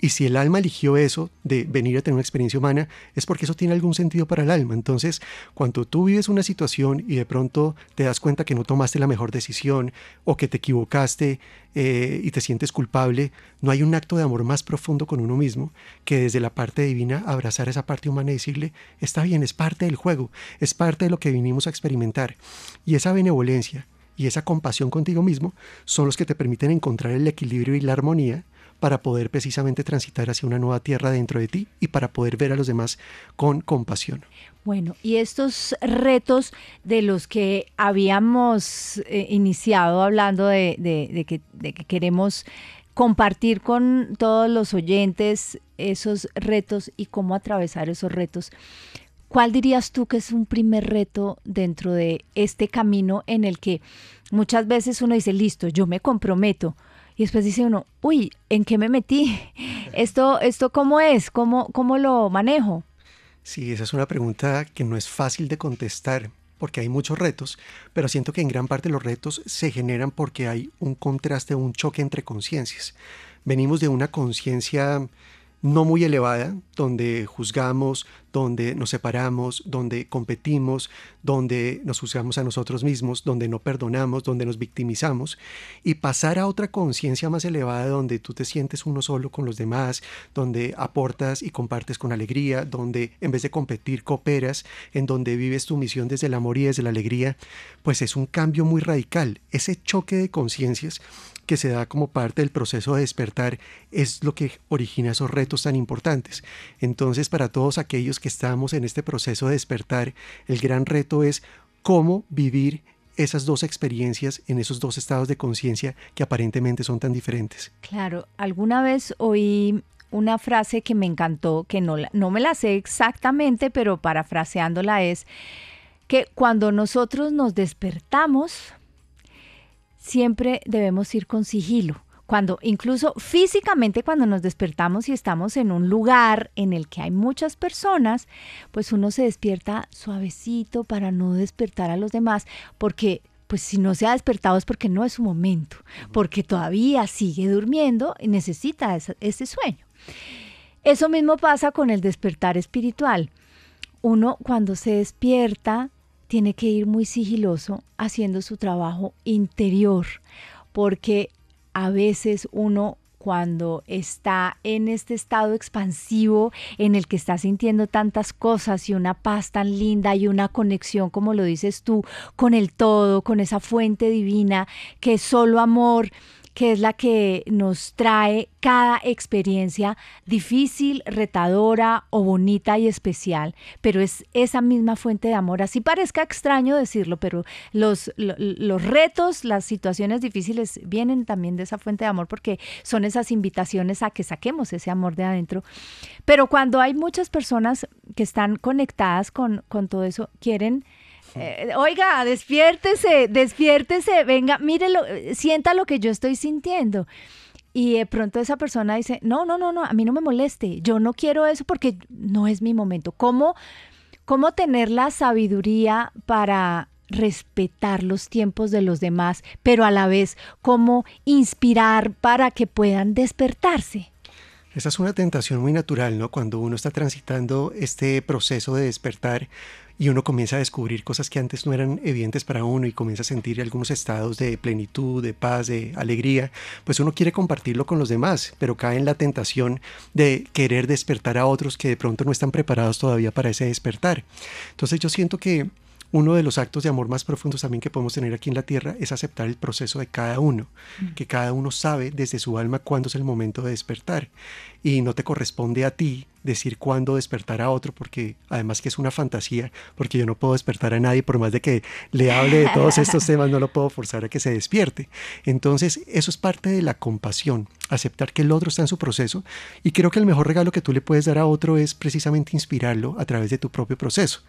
Y si el alma eligió eso de venir a tener una experiencia humana, es porque eso tiene algún sentido para el alma. Entonces, cuando tú vives una situación y de pronto te das cuenta que no tomaste la mejor decisión o que te equivocaste eh, y te sientes culpable, no hay un acto de amor más profundo con uno mismo que desde la parte divina abrazar esa parte humana y decirle, está bien, es parte del juego, es parte de lo que vinimos a experimentar. Y esa benevolencia y esa compasión contigo mismo son los que te permiten encontrar el equilibrio y la armonía para poder precisamente transitar hacia una nueva tierra dentro de ti y para poder ver a los demás con compasión. Bueno, y estos retos de los que habíamos eh, iniciado hablando de, que, de que queremos compartir con todos los oyentes esos retos y cómo atravesar esos retos. ¿Cuál dirías tú que es un primer reto dentro de este camino en el que muchas veces uno dice, listo, yo me comprometo, y después dice uno, uy, ¿en qué me metí? ¿Esto, esto cómo es? ¿Cómo, ¿Cómo lo manejo? Sí, esa es una pregunta que no es fácil de contestar porque hay muchos retos, pero siento que en gran parte los retos se generan porque hay un contraste, un choque entre conciencias. Venimos de una conciencia no muy elevada, donde juzgamos, donde nos separamos, donde competimos, donde nos juzgamos a nosotros mismos, donde no perdonamos, donde nos victimizamos, y pasar a otra conciencia más elevada donde tú te sientes uno solo con los demás, donde aportas y compartes con alegría, donde en vez de competir cooperas, en donde vives tu misión desde el amor y desde la alegría, pues es un cambio muy radical. Ese choque de conciencias que se da como parte del proceso de despertar es lo que origina esos retos tan importantes. Entonces, para todos aquellos que estamos en este proceso de despertar, el gran reto es cómo vivir esas dos experiencias en esos dos estados de conciencia que aparentemente son tan diferentes. Claro, alguna vez oí una frase que me encantó, que no, no me la sé exactamente, pero parafraseándola es que cuando nosotros nos despertamos, siempre debemos ir con sigilo. Cuando incluso físicamente cuando nos despertamos y estamos en un lugar en el que hay muchas personas, pues uno se despierta suavecito para no despertar a los demás, porque pues si no se ha despertado es porque no es su momento, porque todavía sigue durmiendo y necesita ese, sueño. Eso mismo pasa con el despertar espiritual. Uno cuando se despierta tiene que ir muy sigiloso haciendo su trabajo interior, porque a veces uno cuando está en este estado expansivo en el que está sintiendo tantas cosas y una paz tan linda y una conexión, como lo dices tú, con el todo, con esa fuente divina que solo amor que es la que nos trae cada experiencia difícil, retadora o bonita y especial, pero es esa misma fuente de amor. Así parezca extraño decirlo, pero los, los retos, las situaciones difíciles vienen también de esa fuente de amor porque son esas invitaciones a que saquemos ese amor de adentro. Pero cuando hay muchas personas que están conectadas con, con todo eso, quieren eh, oiga, despiértese, despiértese, venga, mírelo, sienta lo que yo estoy sintiendo. Y de pronto esa persona dice, no, no, no, no, a mí no me moleste, yo no quiero eso porque no es mi momento. ¿Cómo, cómo tener la sabiduría para respetar los tiempos de los demás, pero a la vez cómo inspirar para que puedan despertarse? Esa es una tentación muy natural, ¿no? Cuando uno está transitando este proceso de despertar, y uno comienza a descubrir cosas que antes no eran evidentes para uno y comienza a sentir algunos estados de plenitud, de paz, de alegría, pues uno quiere compartirlo con los demás, pero cae en la tentación de querer despertar a otros que de pronto no están preparados todavía para ese despertar. Entonces yo siento que uno de los actos de amor más profundos también que podemos tener aquí en la tierra es aceptar el proceso de cada uno, mm. que cada uno sabe desde su alma cuándo es el momento de despertar y no te corresponde a ti decir cuándo despertar a otro, porque además que es una fantasía, porque yo no puedo despertar a nadie, por más de que le hable de todos estos temas, no lo puedo forzar a que se despierte. Entonces, eso es parte de la compasión, aceptar que el otro está en su proceso, y creo que el mejor regalo que tú le puedes dar a otro es precisamente inspirarlo a través de tu propio proceso.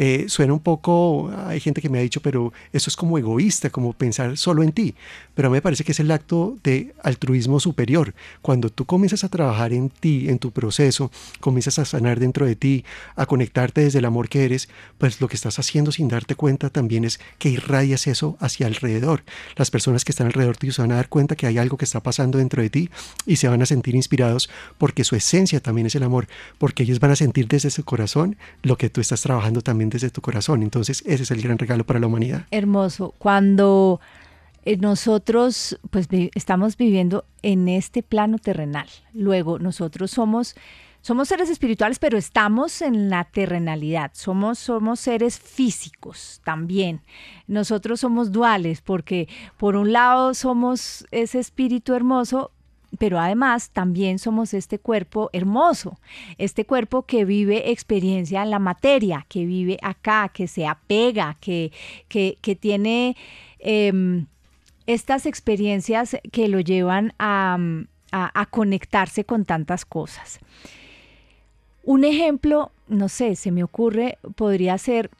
Eh, suena un poco, hay gente que me ha dicho, pero eso es como egoísta, como pensar solo en ti, pero a mí me parece que es el acto de altruismo superior. Cuando tú comienzas a trabajar en ti, en tu proceso, comienzas a sanar dentro de ti, a conectarte desde el amor que eres, pues lo que estás haciendo sin darte cuenta también es que irradias eso hacia alrededor. Las personas que están alrededor de ti se van a dar cuenta que hay algo que está pasando dentro de ti y se van a sentir inspirados porque su esencia también es el amor, porque ellos van a sentir desde su corazón lo que tú estás trabajando también desde tu corazón. Entonces ese es el gran regalo para la humanidad. Hermoso. Cuando nosotros pues estamos viviendo en este plano terrenal. Luego nosotros somos somos seres espirituales, pero estamos en la terrenalidad. Somos, somos seres físicos también. Nosotros somos duales porque por un lado somos ese espíritu hermoso, pero además también somos este cuerpo hermoso, este cuerpo que vive experiencia en la materia, que vive acá, que se apega, que, que, tiene em, estas experiencias que lo llevan a, a conectarse con tantas cosas. Un ejemplo, no sé, se me ocurre, podría ser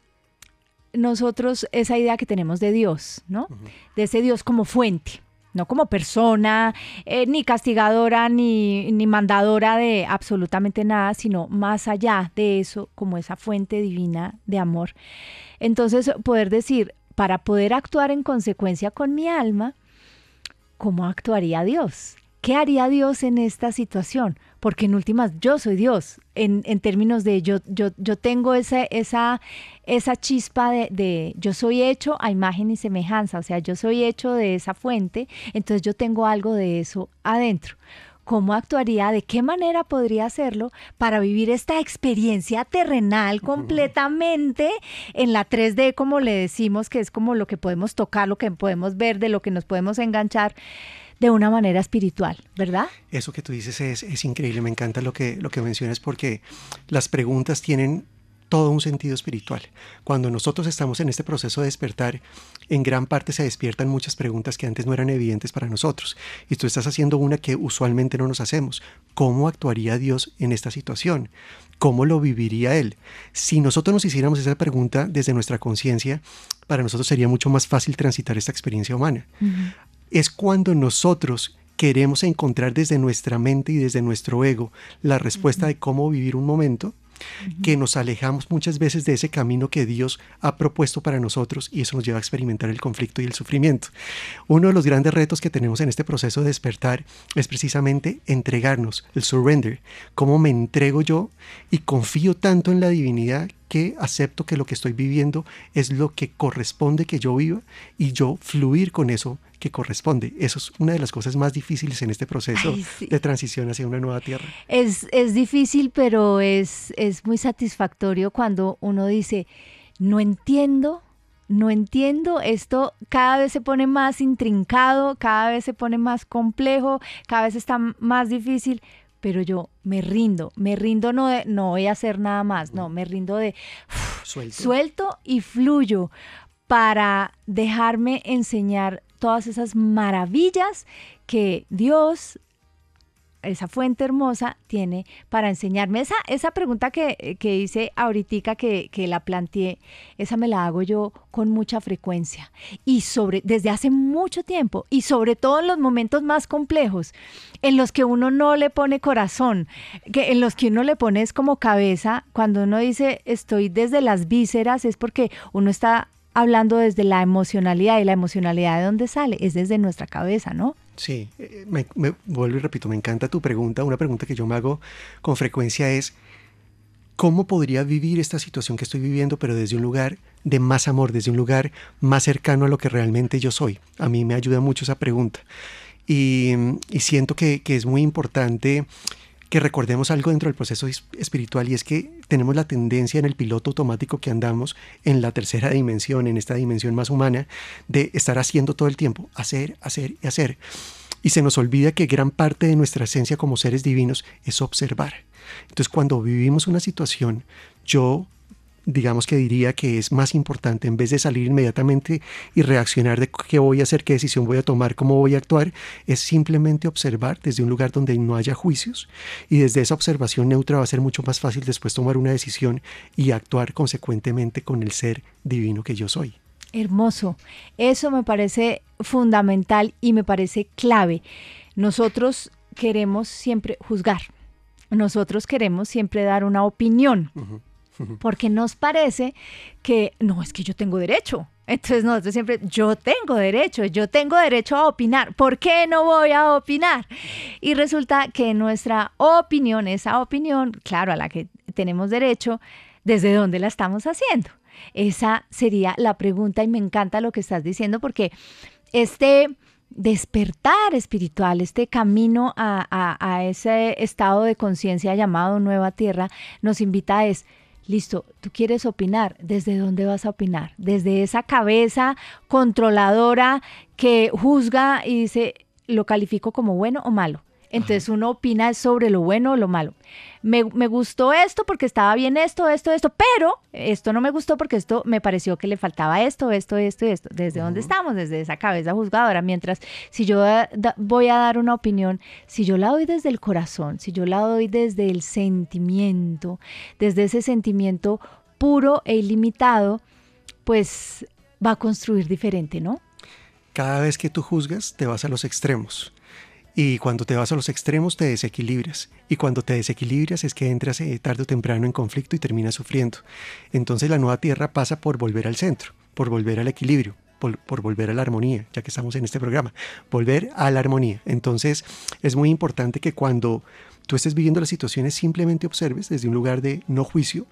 nosotros esa idea que tenemos de Dios, ¿no? De ese Dios como fuente, no como persona, eh, ni castigadora, ni, ni mandadora de absolutamente nada, sino más allá de eso, como esa fuente divina de amor. Entonces, poder decir, para poder actuar en consecuencia con mi alma, ¿cómo actuaría Dios? ¿qué haría Dios en esta situación? Porque en últimas yo soy Dios, en, términos de yo, yo, yo tengo esa, esa, esa chispa de, de, yo soy hecho a imagen y semejanza, o sea, yo soy hecho de esa fuente, entonces yo tengo algo de eso adentro cómo actuaría, de qué manera podría hacerlo para vivir esta experiencia terrenal completamente en la 3D, como le decimos, que es como lo que podemos tocar, lo que podemos ver, de lo que nos podemos enganchar de una manera espiritual, ¿verdad? Eso que tú dices es, es increíble, me encanta lo que, lo que mencionas porque las preguntas tienen todo un sentido espiritual. Cuando nosotros estamos en este proceso de despertar, en gran parte se despiertan muchas preguntas que antes no eran evidentes para nosotros. Y tú estás haciendo una que usualmente no nos hacemos. ¿Cómo actuaría Dios en esta situación? ¿Cómo lo viviría Él? Si nosotros nos hiciéramos esa pregunta desde nuestra conciencia, para nosotros sería mucho más fácil transitar esta experiencia humana es cuando nosotros queremos encontrar desde nuestra mente y desde nuestro ego la respuesta de cómo vivir un momento, que nos alejamos muchas veces de ese camino que Dios ha propuesto para nosotros y eso nos lleva a experimentar el conflicto y el sufrimiento. Uno de los grandes retos que tenemos en este proceso de despertar es precisamente entregarnos, el surrender, cómo me entrego yo y confío tanto en la divinidad que acepto que lo que estoy viviendo es lo que corresponde que yo viva y yo fluir con eso que corresponde. Eso es una de las cosas más difíciles en este proceso de transición hacia una nueva tierra. Es, es difícil, pero es, es muy satisfactorio cuando uno dice, no entiendo, no entiendo, esto cada vez se pone más intrincado, cada vez se pone más complejo, cada vez está más difícil, pero yo me rindo, me rindo no de no voy a hacer nada más, no, me rindo de suelto. suelto y fluyo para dejarme enseñar todas esas maravillas que Dios esa fuente hermosa tiene para enseñarme. Esa, esa pregunta que, que hice ahorita que, que, la planteé, esa me la hago yo con mucha frecuencia y sobre, desde hace mucho tiempo y sobre todo en los momentos más complejos, en los que uno no le pone corazón, que en los que uno le pone es como cabeza, cuando uno dice estoy desde las vísceras es porque uno está hablando desde la emocionalidad y la emocionalidad de dónde sale, es desde nuestra cabeza, ¿no? Sí, eh, me, vuelvo y repito, me encanta tu pregunta. Una pregunta que yo me hago con frecuencia es, ¿cómo podría vivir esta situación que estoy viviendo, pero desde un lugar de más amor, desde un lugar más cercano a lo que realmente yo soy? A mí me ayuda mucho esa pregunta. Y, siento que, que es muy importante que recordemos algo dentro del proceso espiritual y es que tenemos la tendencia en el piloto automático que andamos en la tercera dimensión, en esta dimensión más humana, de estar haciendo todo el tiempo, hacer, hacer y hacer. Y se nos olvida que gran parte de nuestra esencia como seres divinos es observar. Entonces cuando vivimos una situación, yo digamos que diría que es más importante, en vez de salir inmediatamente y reaccionar de qué voy a hacer, qué decisión voy a tomar, cómo voy a actuar, es simplemente observar desde un lugar donde no haya juicios y desde esa observación neutra va a ser mucho más fácil después tomar una decisión y actuar consecuentemente con el ser divino que yo soy. Hermoso. Eso me parece fundamental y me parece clave. Nosotros queremos siempre juzgar. Nosotros queremos siempre dar una opinión porque nos parece que no, es que yo tengo derecho. Entonces nosotros siempre, yo tengo derecho, yo tengo derecho a opinar. ¿Por qué no voy a opinar? Y resulta que nuestra opinión, esa opinión, claro, a la que tenemos derecho, ¿desde dónde la estamos haciendo? Esa sería la pregunta y me encanta lo que estás diciendo porque este despertar espiritual, este camino a, a ese estado de conciencia llamado nueva tierra, nos invita a es Listo, tú quieres opinar, ¿desde dónde vas a opinar? Desde esa cabeza controladora que juzga y dice, lo califico como bueno o malo. Entonces uno opina sobre lo bueno o lo malo. Me, gustó esto porque estaba bien esto, esto, esto, pero esto no me gustó porque esto me pareció que le faltaba esto, esto, esto y esto. ¿Desde dónde estamos? Desde esa cabeza juzgadora. Mientras si yo voy a dar una opinión, si yo la doy desde el corazón, si yo la doy desde el sentimiento, desde ese sentimiento puro e ilimitado, pues va a construir diferente, ¿no? Cada vez que tú juzgas, te vas a los extremos y cuando te vas a los extremos te desequilibras. Y cuando te desequilibras es que entras eh, tarde o temprano en conflicto y terminas sufriendo. Entonces la nueva tierra pasa por volver al centro, por volver al equilibrio. por, por, volver a la armonía, ya que estamos en este programa, volver a la armonía. Entonces es muy importante que cuando tú estés viviendo las situaciones simplemente observes desde un lugar de no juicio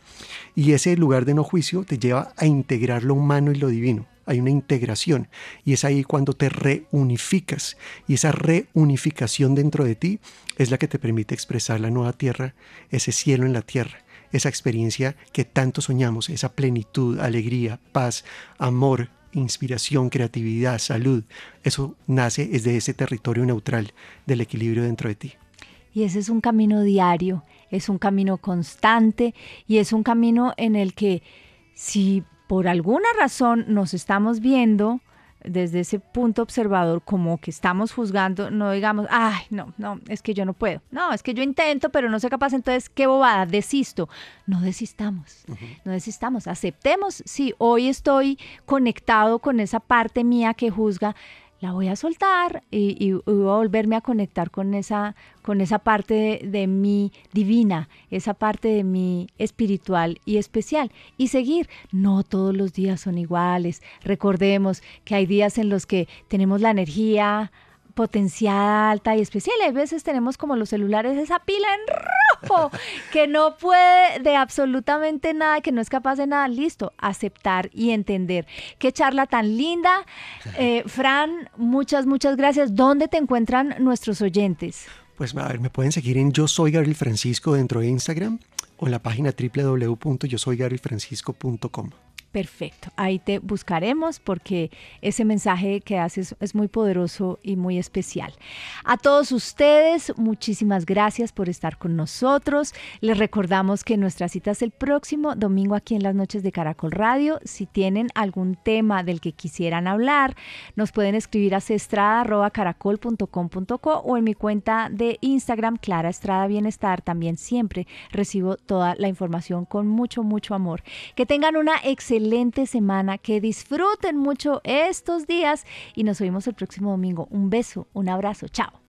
y ese lugar de no juicio te lleva a integrar lo humano y lo divino. Hay una integración y es ahí cuando te reunificas y esa reunificación dentro de ti es la que te permite expresar la nueva tierra, ese cielo en la tierra esa experiencia que tanto soñamos, esa plenitud, alegría, paz, amor, inspiración, creatividad, salud. Eso nace desde ese territorio neutral del equilibrio dentro de ti. Y ese es un camino diario, es un camino constante y es un camino en el que si por alguna razón nos estamos viendo desde ese punto observador como que estamos juzgando, no digamos, ay, no, no, es que yo no puedo, no, es que yo intento, pero no soy capaz, entonces, qué bobada, desisto. No desistamos, no desistamos, aceptemos, sí, hoy estoy conectado con esa parte mía que juzga, la voy a soltar y, voy a volverme a conectar con esa, con esa parte de, mí divina, esa parte de mí espiritual y especial. Y seguir, no todos los días son iguales. Recordemos que hay días en los que tenemos la energía potenciada, alta y especial. Hay veces tenemos como los celulares esa pila en que no puede de absolutamente nada, que no es capaz de nada. Listo, aceptar y entender. Qué charla tan linda. Eh, Fran, muchas, muchas gracias. ¿Dónde te encuentran nuestros oyentes? Pues a ver, me pueden seguir en Yo Soy Gabriel Francisco dentro de Instagram o en la página www.yosoygabrielfrancisco.com. Perfecto, ahí te buscaremos porque ese mensaje que haces es muy poderoso y muy especial. A todos ustedes, muchísimas gracias por estar con nosotros. Les recordamos que nuestra cita es el próximo domingo aquí en las noches de Caracol Radio. Si tienen algún tema del que quisieran hablar, nos pueden escribir a cestrada.caracol.com.co o en mi cuenta de Instagram, Clara Estrada Bienestar. También siempre recibo toda la información con mucho, mucho amor. Que tengan una excelente excelente semana, que disfruten mucho estos días y nos vemos el próximo domingo. Un beso, un abrazo, chao.